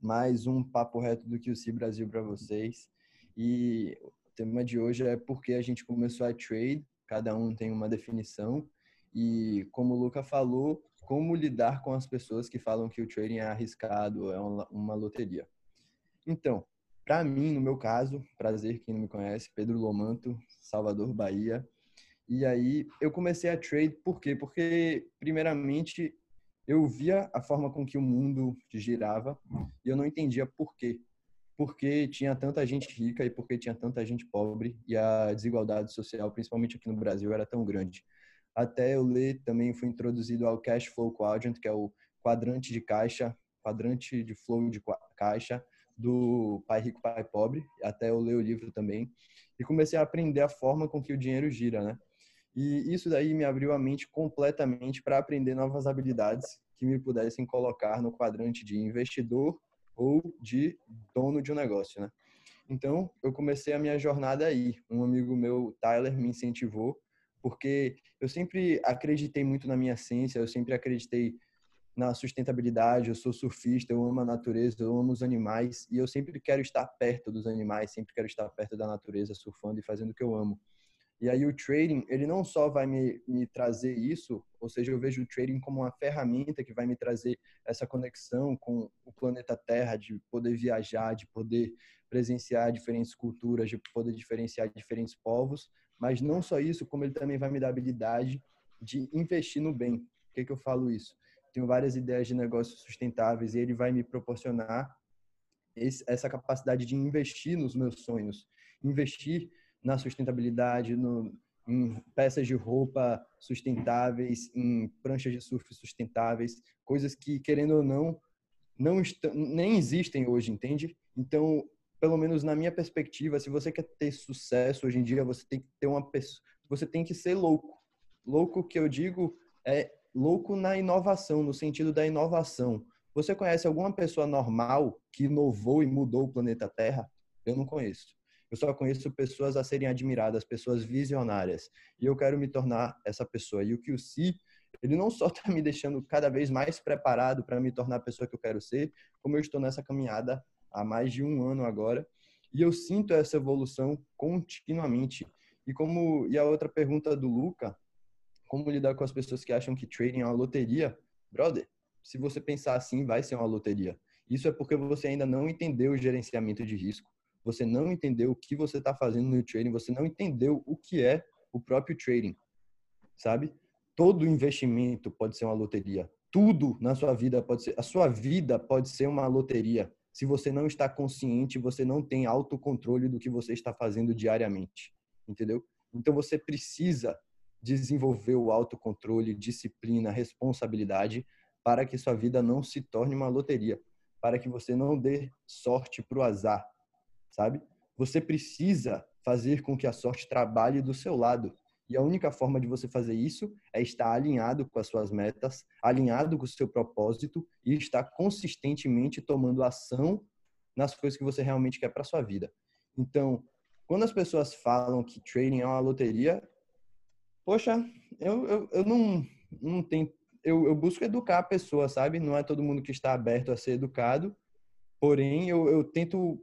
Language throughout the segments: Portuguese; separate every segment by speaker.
Speaker 1: Mais um Papo Reto do QC Brasil para vocês. E o tema de hoje é porque a gente começou a trade, cada um tem uma definição. E como o Luca falou, como lidar com as pessoas que falam que o trading é arriscado, é uma loteria. Então, para mim, no meu caso, prazer quem não me conhece, Pedro Lomanto, Salvador, Bahia. E aí eu comecei a trade, por quê? Porque, primeiramente, eu via a forma com que o mundo girava e eu não entendia por quê. Porque tinha tanta gente rica e porque tinha tanta gente pobre e a desigualdade social, principalmente aqui no Brasil, era tão grande. Até eu ler também foi introduzido ao Cash Flow Quadrant, que é o quadrante de caixa, quadrante de flow de caixa do Pai Rico, Pai Pobre. Até eu ler o livro também e comecei a aprender a forma com que o dinheiro gira, né? E isso daí me abriu a mente completamente para aprender novas habilidades que me pudessem colocar no quadrante de investidor ou de dono de um negócio, né? Então, eu comecei a minha jornada aí. Um amigo meu, Tyler, me incentivou, porque eu sempre acreditei muito na minha ciência, eu sempre acreditei na sustentabilidade, eu sou surfista, eu amo a natureza, eu amo os animais e eu sempre quero estar perto dos animais, sempre quero estar perto da natureza, surfando e fazendo o que eu amo. E aí o trading, ele não só vai me, me trazer isso, ou seja, eu vejo o trading como uma ferramenta que vai me trazer essa conexão com o planeta Terra, de poder viajar, de poder presenciar diferentes culturas, de poder diferenciar diferentes povos, mas não só isso, como ele também vai me dar habilidade de investir no bem. Por que, que eu falo isso? Tenho várias ideias de negócios sustentáveis e ele vai me proporcionar esse, essa capacidade de investir nos meus sonhos, investir na sustentabilidade, no, em peças de roupa sustentáveis, em pranchas de surf sustentáveis, coisas que, querendo ou não, não nem existem hoje, entende? Então, pelo menos na minha perspectiva, se você quer ter sucesso hoje em dia, você tem que ter uma pessoa, você tem que ser louco. Louco que eu digo é louco na inovação, no sentido da inovação. Você conhece alguma pessoa normal que inovou e mudou o planeta Terra? Eu não conheço. Eu só conheço pessoas a serem admiradas, pessoas visionárias. E eu quero me tornar essa pessoa. E o que o Si, ele não só está me deixando cada vez mais preparado para me tornar a pessoa que eu quero ser, como eu estou nessa caminhada há mais de um ano agora. E eu sinto essa evolução continuamente. E como e a outra pergunta do Luca, como lidar com as pessoas que acham que trading é uma loteria? Brother, se você pensar assim, vai ser uma loteria. Isso é porque você ainda não entendeu o gerenciamento de risco você não entendeu o que você está fazendo no trading, você não entendeu o que é o próprio trading, sabe? Todo investimento pode ser uma loteria. Tudo na sua vida pode ser, a sua vida pode ser uma loteria. Se você não está consciente, você não tem autocontrole do que você está fazendo diariamente, entendeu? Então você precisa desenvolver o autocontrole, disciplina, responsabilidade para que sua vida não se torne uma loteria, para que você não dê sorte para o azar, sabe? Você precisa fazer com que a sorte trabalhe do seu lado. E a única forma de você fazer isso é estar alinhado com as suas metas, alinhado com o seu propósito e estar consistentemente tomando ação nas coisas que você realmente quer para sua vida. Então, quando as pessoas falam que trading é uma loteria, poxa, eu, eu, eu não, não tenho. Eu, eu busco educar a pessoa, sabe? Não é todo mundo que está aberto a ser educado. Porém, eu, eu tento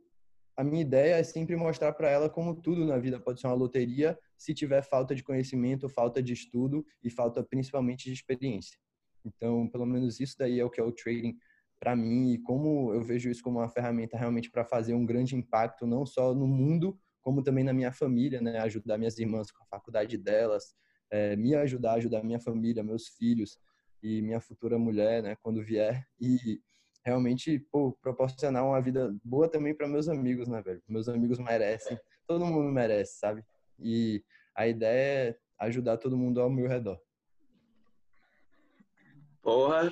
Speaker 1: a minha ideia é sempre mostrar para ela como tudo na vida pode ser uma loteria se tiver falta de conhecimento, falta de estudo e falta principalmente de experiência. Então, pelo menos isso daí é o que é o trading para mim e como eu vejo isso como uma ferramenta realmente para fazer um grande impacto não só no mundo, como também na minha família, né? Ajudar minhas irmãs com a faculdade delas, é, me ajudar, ajudar minha família, meus filhos e minha futura mulher, né? Quando vier e realmente, pô, proporcionar uma vida boa também para meus amigos, né, velho? Meus amigos merecem, todo mundo merece, sabe? E a ideia é ajudar todo mundo ao meu redor.
Speaker 2: Porra,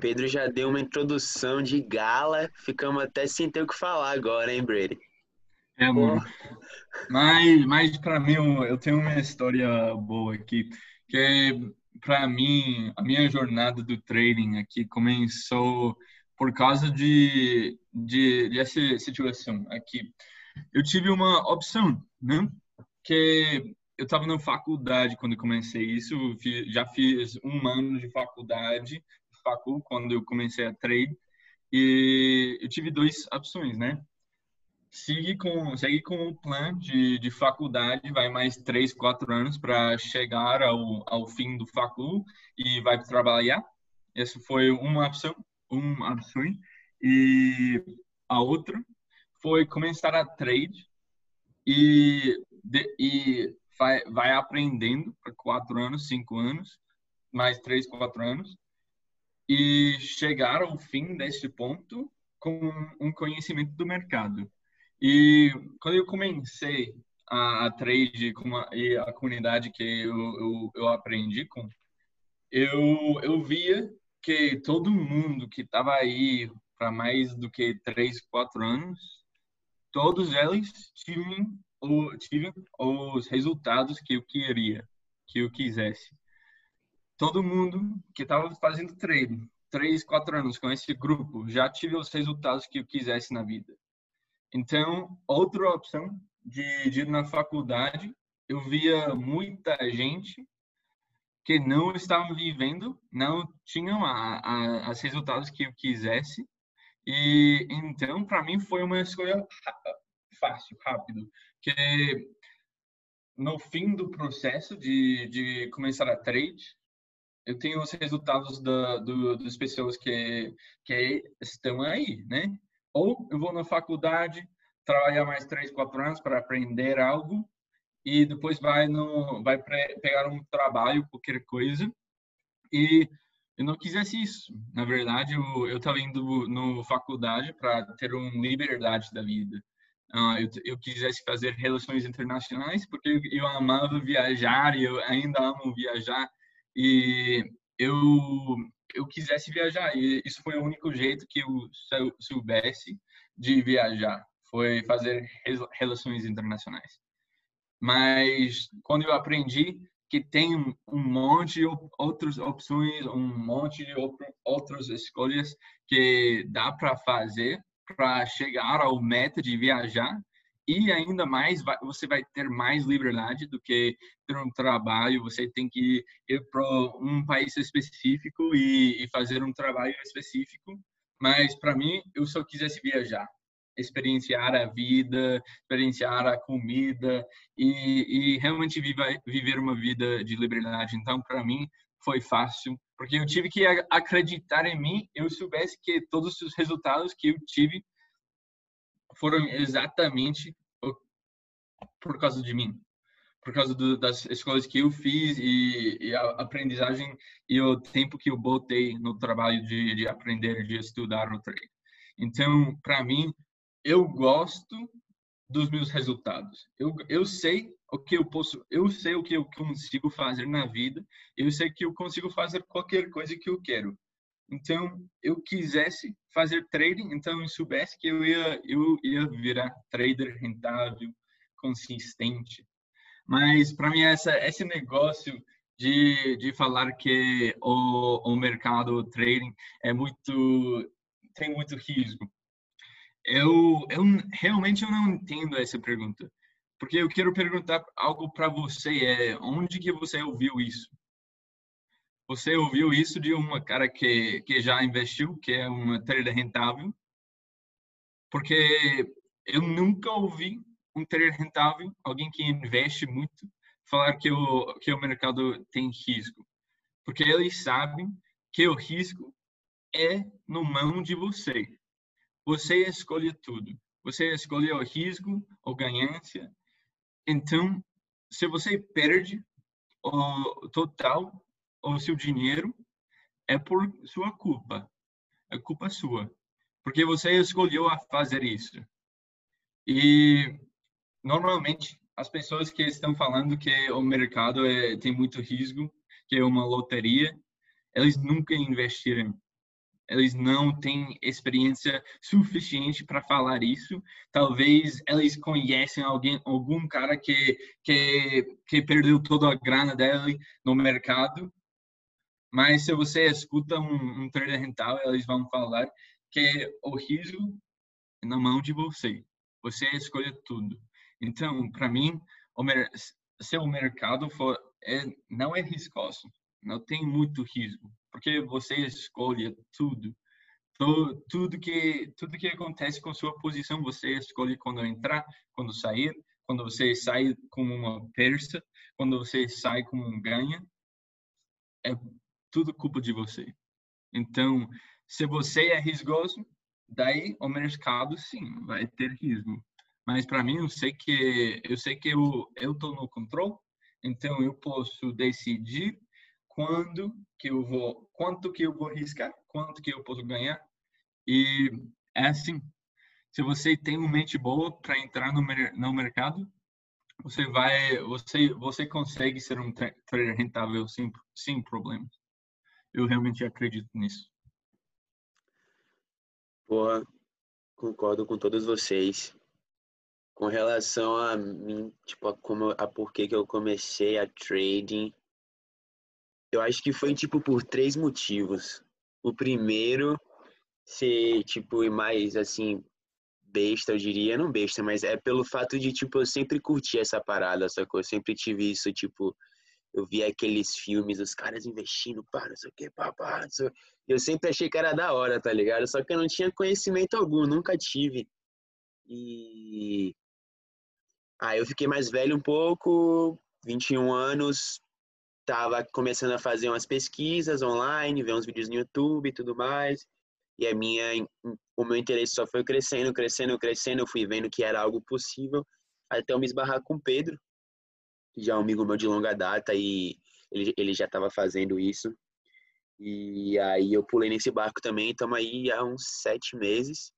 Speaker 2: Pedro já deu uma introdução de gala, ficamos até sem ter o que falar agora, hein, Brady?
Speaker 3: É, mano. Mas, mas para mim, eu tenho uma história boa aqui, que é, para mim, a minha jornada do trading aqui começou por causa de, de dessa situação aqui. Eu tive uma opção, né? Que eu estava na faculdade quando comecei isso, já fiz um ano de faculdade, facul quando eu comecei a trade e eu tive duas opções, né? Sigue com, segue com o plano de, de faculdade, vai mais três, quatro anos para chegar ao, ao fim do facul e vai trabalhar. Essa foi uma opção, uma opção. E a outra foi começar a trade e, de, e vai, vai aprendendo por quatro anos, cinco anos, mais três, quatro anos, e chegar ao fim desse ponto com um conhecimento do mercado. E quando eu comecei a, a trade com a, e a comunidade que eu, eu, eu aprendi com, eu, eu via que todo mundo que estava aí para mais do que três, quatro anos, todos eles tinham, tinham os resultados que eu queria, que eu quisesse. Todo mundo que estava fazendo trade, três, quatro anos com esse grupo, já tive os resultados que eu quisesse na vida. Então, outra opção de, de ir na faculdade, eu via muita gente que não estavam vivendo, não tinham a, a, os resultados que eu quisesse. E então, para mim, foi uma escolha fácil, rápido, que no fim do processo de, de começar a trade, eu tenho os resultados da, do, das pessoas que, que estão aí, né? Ou eu vou na faculdade, trabalhar mais três, quatro anos para aprender algo e depois vai no vai pegar um trabalho, qualquer coisa. E eu não quisesse isso. Na verdade, eu estava indo no faculdade para ter uma liberdade da vida. Uh, eu, eu quisesse fazer relações internacionais porque eu, eu amava viajar e eu ainda amo viajar e eu eu quisesse viajar e isso foi o único jeito que eu soubesse de viajar foi fazer relações internacionais mas quando eu aprendi que tem um monte de outras opções um monte de outras escolhas que dá para fazer para chegar ao meta de viajar e ainda mais você vai ter mais liberdade do que ter um trabalho você tem que ir para um país específico e, fazer um trabalho específico. Mas para mim eu só quisesse viajar experienciar a vida experienciar a comida e, e realmente viver, viver uma vida de liberdade então para mim foi fácil porque eu tive que acreditar em mim eu soubesse que todos os resultados que eu tive foram exatamente por causa de mim, por causa do, das escolas que eu fiz e, e, a aprendizagem e o tempo que eu botei no trabalho de, de aprender, de estudar o trade. Então, para mim, eu gosto dos meus resultados. Eu, eu sei o que eu posso, eu sei o que eu consigo fazer na vida, eu sei que eu consigo fazer qualquer coisa que eu quero. Então, eu quisesse fazer trading, então eu soubesse que eu ia, eu ia virar trader rentável, consistente. Mas para mim essa esse negócio de, de falar que o, o mercado trading é muito tem muito risco. Eu, eu realmente eu não entendo essa pergunta. Porque eu quero perguntar algo para você, é onde que você ouviu isso? Você ouviu isso de uma cara que, que já investiu, que é uma trader rentável? Porque eu nunca ouvi um trader rentável, alguém que investe muito, falar que o, que o mercado tem risco. Porque eles sabem que o risco é no mão de você. Você escolhe tudo. Você escolhe o risco ou ganância. Então, se você perde o total o seu dinheiro é por sua culpa. É culpa sua. Porque você escolheu a fazer isso. E normalmente as pessoas que estão falando que o mercado é, tem muito risco, que é uma loteria, eles nunca investiram. Eles não têm experiência suficiente para falar isso. Talvez eles conhecem alguém, algum cara que, que, que perdeu toda a grana dele no mercado mas se você escuta um, um trader rentável, eles vão falar que o risco é na mão de você. Você escolhe tudo. Então, para mim, o se o mercado for é, não é riscoso, não tem muito risco porque você escolhe tudo. Tudo, que tudo que acontece com sua posição você escolhe quando entrar, quando sair, quando você sai como uma persa, quando você sai como um ganha. É tudo culpa de você. Então, se você é risgoso, daí o mercado sim vai ter risco. Mas para mim eu sei que eu sei que eu eu tô no controle, então eu posso decidir quando que eu vou, quanto que eu vou riscar, quanto que eu posso ganhar. E é assim, se você tem uma mente boa para entrar no, no mercado, você vai, você você consegue ser um trader rentável sem sem problemas. Eu realmente acredito nisso.
Speaker 2: Porra, concordo com todos vocês. Com relação a mim, tipo, a, como, a por que eu comecei a trading, eu acho que foi, tipo, por três motivos. O primeiro, ser, tipo, mais, assim, besta, eu diria. Não besta, mas é pelo fato de, tipo, eu sempre curti essa parada, sacou? Eu sempre tive isso, tipo, eu via aqueles filmes, os caras investindo, pá, não sei o que, pá, pá, não sei... Eu sempre achei que era da hora, tá ligado? Só que eu não tinha conhecimento algum, nunca tive. E Aí eu fiquei mais velho um pouco, 21 anos, tava começando a fazer umas pesquisas online, ver uns vídeos no YouTube e tudo mais. E a minha, o meu interesse só foi crescendo, crescendo, crescendo. Eu fui vendo que era algo possível, até eu me esbarrar com o Pedro, que já é um amigo meu de longa data e ele, ele já estava fazendo isso. E aí eu pulei nesse barco também, estamos aí há uns sete meses.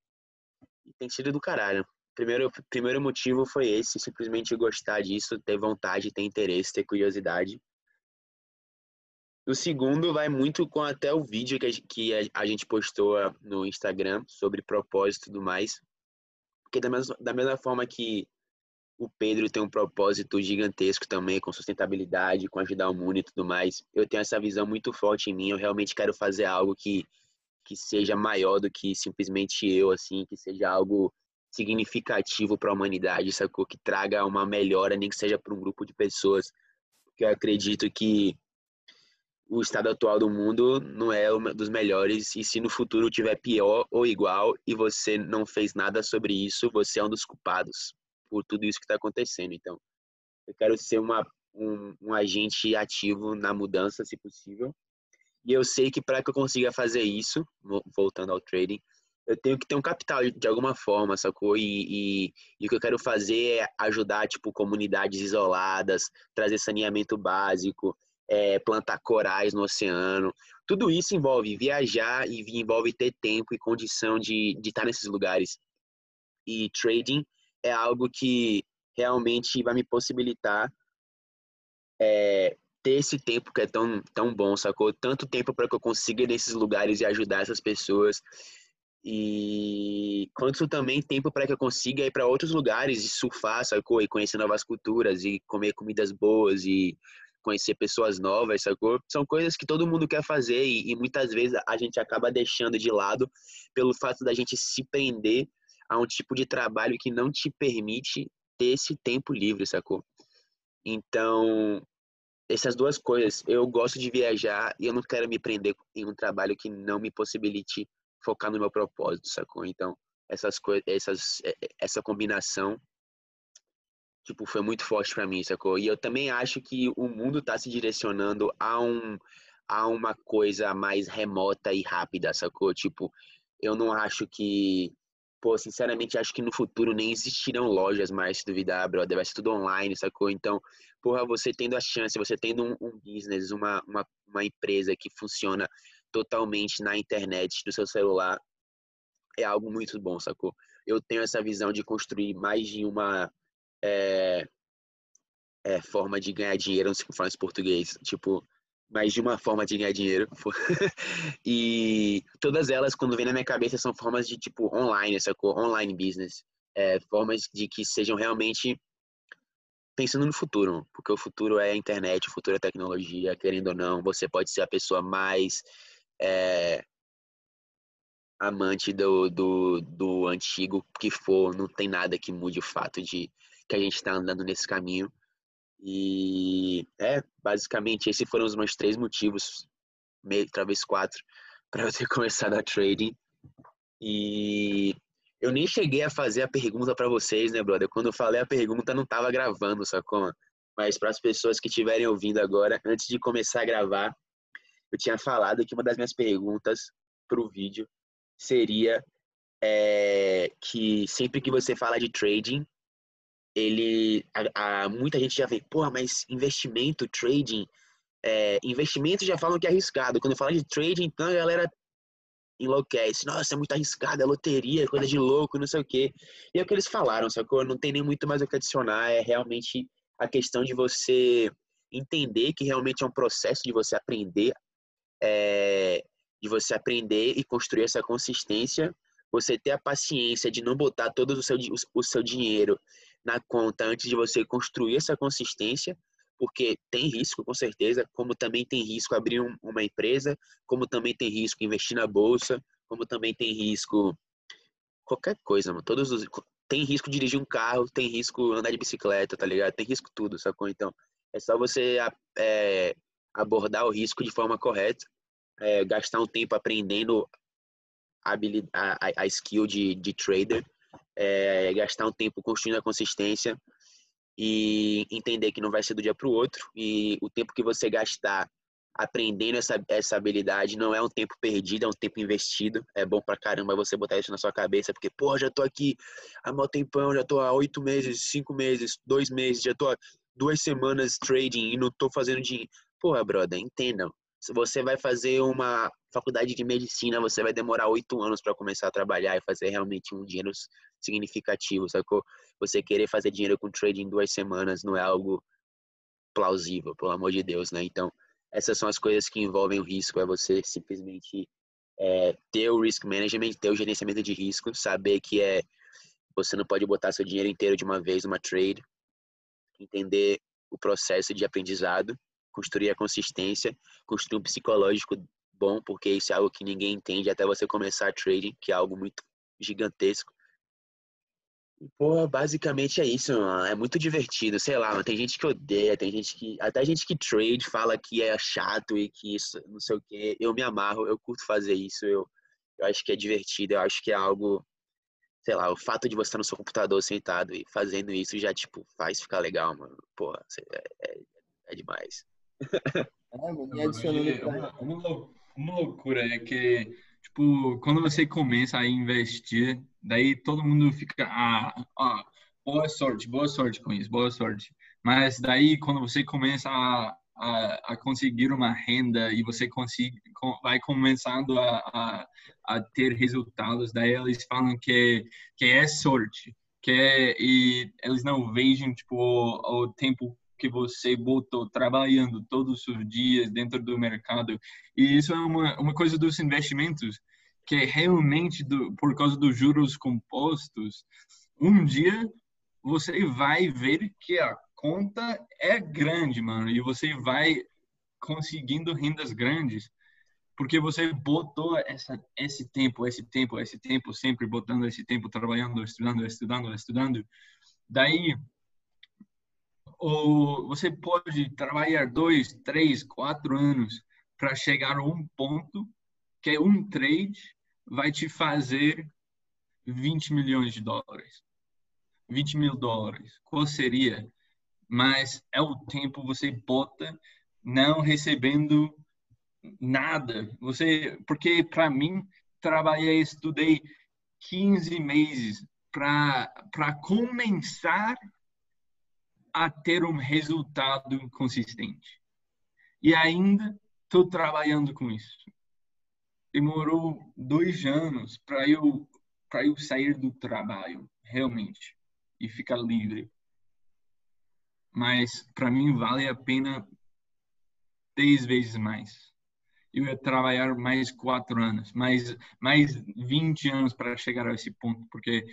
Speaker 2: E tem sido do caralho. Primeiro, primeiro motivo foi esse, simplesmente gostar disso, ter vontade, ter interesse, ter curiosidade. O segundo vai muito com até o vídeo que a, gente postou ah, no Instagram sobre propósito e tudo mais. Porque da mesma, da mesma forma que o Pedro tem um propósito gigantesco também com sustentabilidade, com ajudar o mundo e tudo mais, eu tenho essa visão muito forte em mim. Eu realmente quero fazer algo que, que seja maior do que simplesmente eu, assim, que seja algo significativo para a humanidade, sacou? Que traga uma melhora, nem que seja para um grupo de pessoas. Porque eu acredito que o estado atual do mundo não é um dos melhores e se no futuro tiver pior ou igual e você não fez nada sobre isso, você é um dos culpados por tudo isso que está acontecendo. Então, eu quero ser uma, um, um agente ativo na mudança, se possível. E eu sei que para que eu consiga fazer isso, voltando ao trading, eu tenho que ter um capital de alguma forma, sacou? E, e, e, o que eu quero fazer é ajudar, tipo, comunidades isoladas, trazer saneamento básico, é, plantar corais no oceano. Tudo isso envolve viajar e envolve ter tempo e condição de, de estar nesses lugares. E trading é algo que realmente vai me possibilitar é, ter esse tempo que é tão, tão bom, sacou? Tanto tempo para que eu consiga ir nesses lugares e ajudar essas pessoas e quanto também tempo para que eu consiga ir para outros lugares e surfar, sacou? E conhecer novas culturas e comer comidas boas e conhecer pessoas novas, sacou? São coisas que todo mundo quer fazer e, e muitas vezes a gente acaba deixando de lado pelo fato da gente se prender a um tipo de trabalho que não te permite ter esse tempo livre, sacou? Então, essas duas coisas, eu gosto de viajar e eu não quero me prender em um trabalho que não me possibilite focar no meu propósito, sacou? Então, essas coisas, essas, é, é, essa combinação, tipo, foi muito forte para mim, sacou? E eu também acho que o mundo tá se direcionando a um a uma coisa mais remota e rápida, sacou? Tipo, eu não acho que pô, sinceramente, acho que no futuro nem existirão lojas mais, se duvidar, brother, vai ser tudo online, sacou? Então, porra, você tendo a chance, você tendo um, um business, uma, uma, uma empresa que funciona totalmente na internet, no seu celular, é algo muito bom, sacou? Eu tenho essa visão de construir mais de uma é, é, forma de ganhar dinheiro, não sei como falar em português, tipo, mais de uma forma de ganhar dinheiro. e todas elas, quando vem na minha cabeça, são formas de, tipo, online, sacou? Online business. É, formas de que sejam realmente pensando no futuro, porque o futuro é a internet, o futuro é a tecnologia, querendo ou não, você pode ser a pessoa mais é, amante do, do, do antigo que for, não tem nada que mude o fato de que a gente está andando nesse caminho. E é, basicamente, esses foram os meus três motivos meio, talvez quatro, para eu ter começado a trading. E eu nem cheguei a fazer a pergunta para vocês, né, brother? Quando eu falei a pergunta, não tava gravando, sacou? Mas para as pessoas que estiverem ouvindo agora, antes de começar a gravar, eu tinha falado que uma das minhas perguntas para o vídeo seria é, que sempre que você fala de trading, ele, a, a, muita gente já vê, porra, mas investimento, trading, é, investimento já falam que é arriscado. Quando fala de trading, então a galera enlouquece. Nossa, é muito arriscado, é loteria, coisa de louco, não sei o quê. E é o que eles falaram, sacou? Não tem nem muito mais o que adicionar. É realmente a questão de você entender que realmente é um processo de você aprender, é, de você aprender e construir essa consistência. Você ter a paciência de não botar todo o seu, o seu dinheiro na conta antes de você construir essa consistência porque tem risco, com certeza, como também tem risco abrir um, uma empresa, como também tem risco investir na bolsa, como também tem risco qualquer coisa, mano. Todos os tem risco dirigir um carro, tem risco andar de bicicleta, tá ligado? Tem risco tudo, sacou? Então, é só você é, abordar o risco de forma correta, é, gastar um tempo aprendendo a, a, a skill de, de trader, é, gastar um tempo construindo a consistência, e entender que não vai ser do dia para o outro e o tempo que você gastar aprendendo essa, essa habilidade não é um tempo perdido, é um tempo investido. É bom pra caramba você botar isso na sua cabeça, porque, pô, já tô aqui há mó tempão, já tô há oito meses, cinco meses, dois meses, já tô há duas semanas trading e não tô fazendo dinheiro. Porra, brother, entendam. Se você vai fazer uma faculdade de medicina, você vai demorar oito anos para começar a trabalhar e fazer realmente um dinheiro significativo, sacou? Você querer fazer dinheiro com trading em duas semanas não é algo plausível, pelo amor de Deus, né? Então, essas são as coisas que envolvem o risco, é você simplesmente é, ter o risk management, ter o gerenciamento de risco, saber que é você não pode botar seu dinheiro inteiro de uma vez numa trade, entender o processo de aprendizado construir a consistência, construir um psicológico bom, porque isso é algo que ninguém entende até você começar a trading, que é algo muito gigantesco. E, pô, basicamente é isso, mano. É muito divertido, sei lá, tem gente que odeia, tem gente que. Até gente que trade fala que é chato e que isso, não sei o quê. Eu me amarro, eu curto fazer isso, eu, eu acho que é divertido, eu acho que é algo. Sei lá, o fato de você estar no seu computador sentado e fazendo isso já, tipo, faz ficar legal, mano. Porra, é, é, é demais.
Speaker 3: É, mano, e adicionando é uma, uma, uma loucura é que, tipo, quando você começa a investir, daí todo mundo fica, ah, ah, boa sorte, boa sorte com isso, boa sorte. Mas daí, quando você começa a, a, a conseguir uma renda e você consegue, vai começando a, a, a, ter resultados, daí eles falam que, que é sorte, que é, e eles não vejam, tipo, o, o tempo que você botou trabalhando todos os dias dentro do mercado. E isso é uma, uma coisa dos investimentos, que é realmente do, por causa dos juros compostos, um dia você vai ver que a conta é grande, mano, e você vai conseguindo rendas grandes, porque você botou essa, esse tempo, esse tempo, esse tempo, sempre botando esse tempo, trabalhando, estudando, estudando, estudando. Daí, ou você pode trabalhar dois, três, quatro anos para chegar a um ponto que é um trade vai te fazer 20 milhões de dólares. 20 mil dólares. Qual seria? Mas é o tempo você bota não recebendo nada. Você, porque para mim trabalhei, estudei 15 meses para para começar a ter um resultado consistente. E ainda estou trabalhando com isso. Demorou dois anos para eu para eu sair do trabalho, realmente, e ficar livre. Mas para mim vale a pena dez vezes mais. Eu ia trabalhar mais quatro anos, mais mais 20 anos para chegar a esse ponto, porque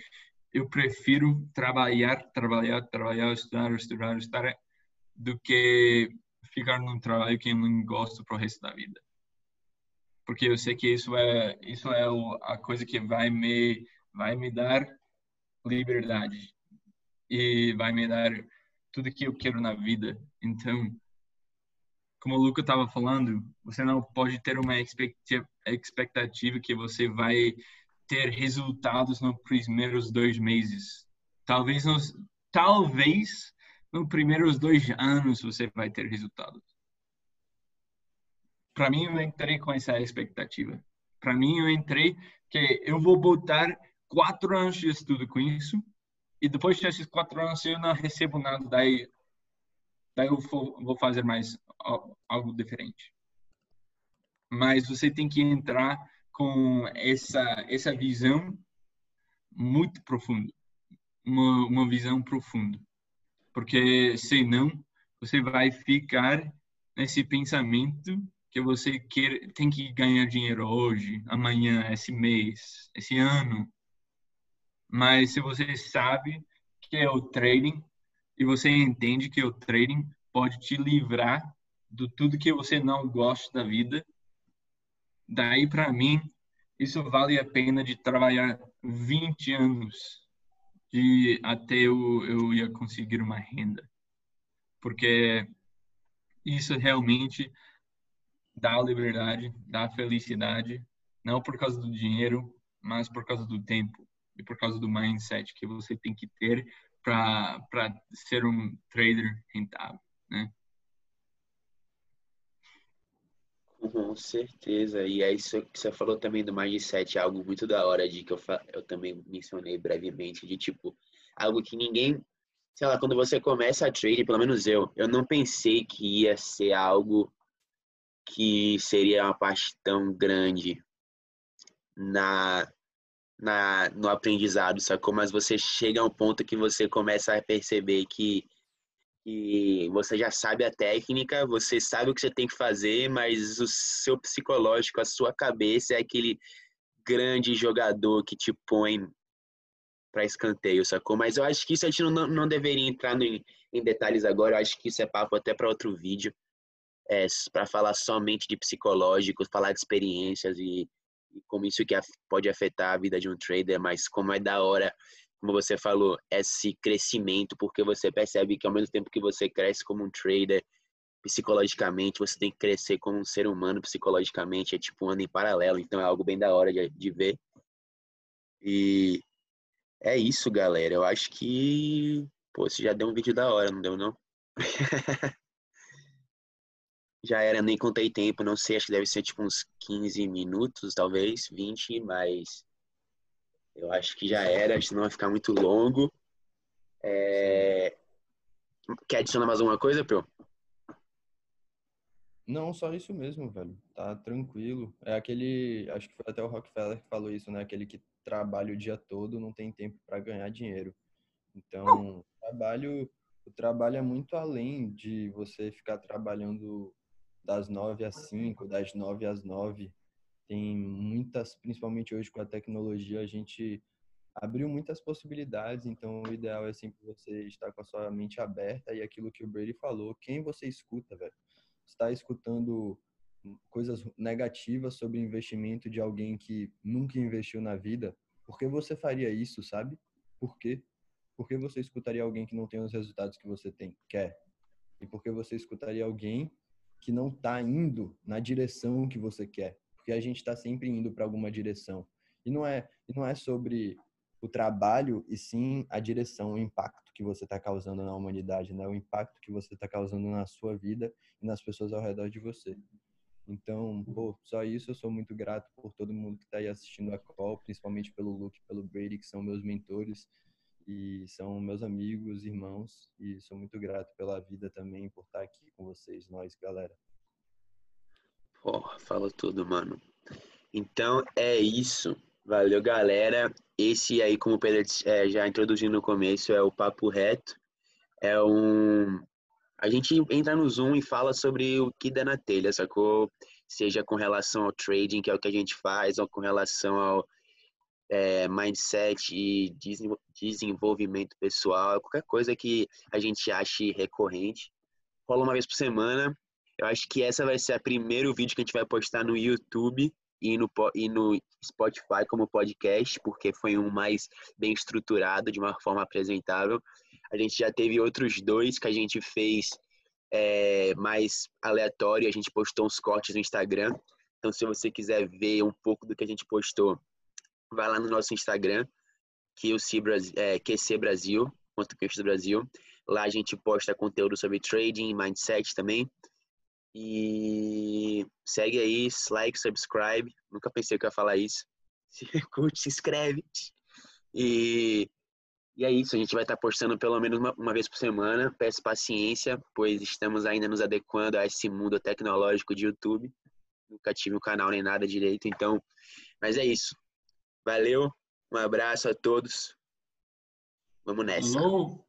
Speaker 3: eu prefiro trabalhar, trabalhar, trabalhar, estudar, estudar, estudar, do que ficar num trabalho que eu não gosto pro resto da vida. Porque eu sei que isso é isso é a coisa que vai me vai me dar liberdade e vai me dar tudo que eu quero na vida. Então, como o Luca estava falando, você não pode ter uma expectativa que você vai ter resultados nos primeiros dois meses. Talvez nos, talvez nos primeiros dois anos você vai ter resultados. Para mim, eu entrei com essa expectativa. Para mim, eu entrei que eu vou botar quatro anos de estudo com isso e depois desses quatro anos eu não recebo nada, daí, daí eu vou fazer mais algo diferente. Mas você tem que entrar com essa essa visão muito profunda, uma, uma visão profunda, porque senão você vai ficar nesse pensamento que você quer tem que ganhar dinheiro hoje, amanhã, esse mês, esse ano. Mas se você sabe que é o trading e você entende que o trading pode te livrar do tudo que você não gosta da vida, daí para mim isso vale a pena de trabalhar 20 anos de até eu, eu ia conseguir uma renda. Porque isso realmente dá liberdade, dá felicidade, não por causa do dinheiro, mas por causa do tempo e por causa do mindset que você tem que ter para ser um trader rentável, né?
Speaker 2: Com certeza. E é isso que você falou também do mindset, é algo muito da hora de que eu, eu também mencionei brevemente, de tipo, algo que ninguém, sei lá, quando você começa a trade, pelo menos eu, eu não pensei que ia ser algo que seria uma parte tão grande na, na no aprendizado, sacou? Mas você chega a um ponto que você começa a perceber que que você já sabe a técnica, você sabe o que você tem que fazer, mas o seu psicológico, a sua cabeça é aquele grande jogador que te põe para escanteio, sacou? Mas eu acho que isso a gente não, não deveria entrar em detalhes agora, eu acho que isso é papo até para outro vídeo, é, para falar somente de psicológico, falar de experiências e, e como isso que pode afetar a vida de um trader, mas como é da hora como você falou, esse crescimento, porque você percebe que ao mesmo tempo que você cresce como um trader, psicologicamente, você tem que crescer como um ser humano psicologicamente, é tipo um ano em paralelo, então é algo bem da hora de, de ver. E é isso, galera. Eu acho que, pô, você já deu um vídeo da hora, não deu não? já era, nem contei tempo, não sei, acho que deve ser tipo uns 15 minutos, talvez, 20, mas eu acho que já era, senão vai ficar muito longo. É... Quer adicionar mais alguma coisa, Pio?
Speaker 1: Não, só isso mesmo, velho. Tá tranquilo. É aquele, acho que foi até o Rockefeller que falou isso, né? Aquele que trabalha o dia todo, não tem tempo para ganhar dinheiro. Então, o trabalho, o trabalho é muito além de você ficar trabalhando das nove às cinco, das nove às nove tem muitas, principalmente hoje com a tecnologia, a gente abriu muitas possibilidades, então o ideal é sempre você estar com a sua mente aberta e aquilo que o Brady falou, quem você escuta, velho? Está escutando coisas negativas sobre investimento de alguém que nunca investiu na vida, por que você faria isso, sabe? Por quê? Por que você escutaria alguém que não tem os resultados que você tem, quer? E por que você escutaria alguém que não está indo na direção que você quer? Porque a gente está sempre indo para alguma direção. E não é, não é sobre o trabalho, e sim a direção, o impacto que você está causando na humanidade, né? o impacto que você está causando na sua vida e nas pessoas ao redor de você. Então, pô, só isso eu sou muito grato por todo mundo que está aí assistindo a call, principalmente pelo Luke pelo Brady, que são meus mentores e são meus amigos, irmãos, e sou muito grato pela vida também, por estar aqui com vocês, nós, galera.
Speaker 2: Porra, fala tudo, mano. Então é isso. Valeu, galera. Esse aí, como o Pedro é, já introduziu no começo, é o Papo Reto. É um. A gente entra no Zoom e fala sobre o que dá na telha, sacou? Seja com relação ao trading, que é o que a gente faz, ou com relação ao é, mindset e desenvolvimento pessoal, qualquer coisa que a gente ache recorrente. Rola uma vez por semana. Eu acho que essa vai ser o primeiro vídeo que a gente vai postar no YouTube e no, e no Spotify como podcast, porque foi um mais bem estruturado, de uma forma apresentável. A gente já teve outros dois que a gente fez é, mais aleatório. A gente postou uns cortes no Instagram. Então, se você quiser ver um pouco do que a gente postou, vai lá no nosso Instagram, QC Brasil, é, QC Brasil, do Brasil. Lá a gente posta conteúdo sobre trading, mindset também. E segue aí, like, subscribe. Nunca pensei que ia falar isso. Se curte, se inscreve. E, e é isso, a gente vai estar postando pelo menos uma, uma vez por semana. Peço paciência, pois estamos ainda nos adequando a esse mundo tecnológico de YouTube. Nunca tive um canal nem nada direito, então. Mas é isso. Valeu, um abraço a todos. Vamos nessa.
Speaker 3: Alô?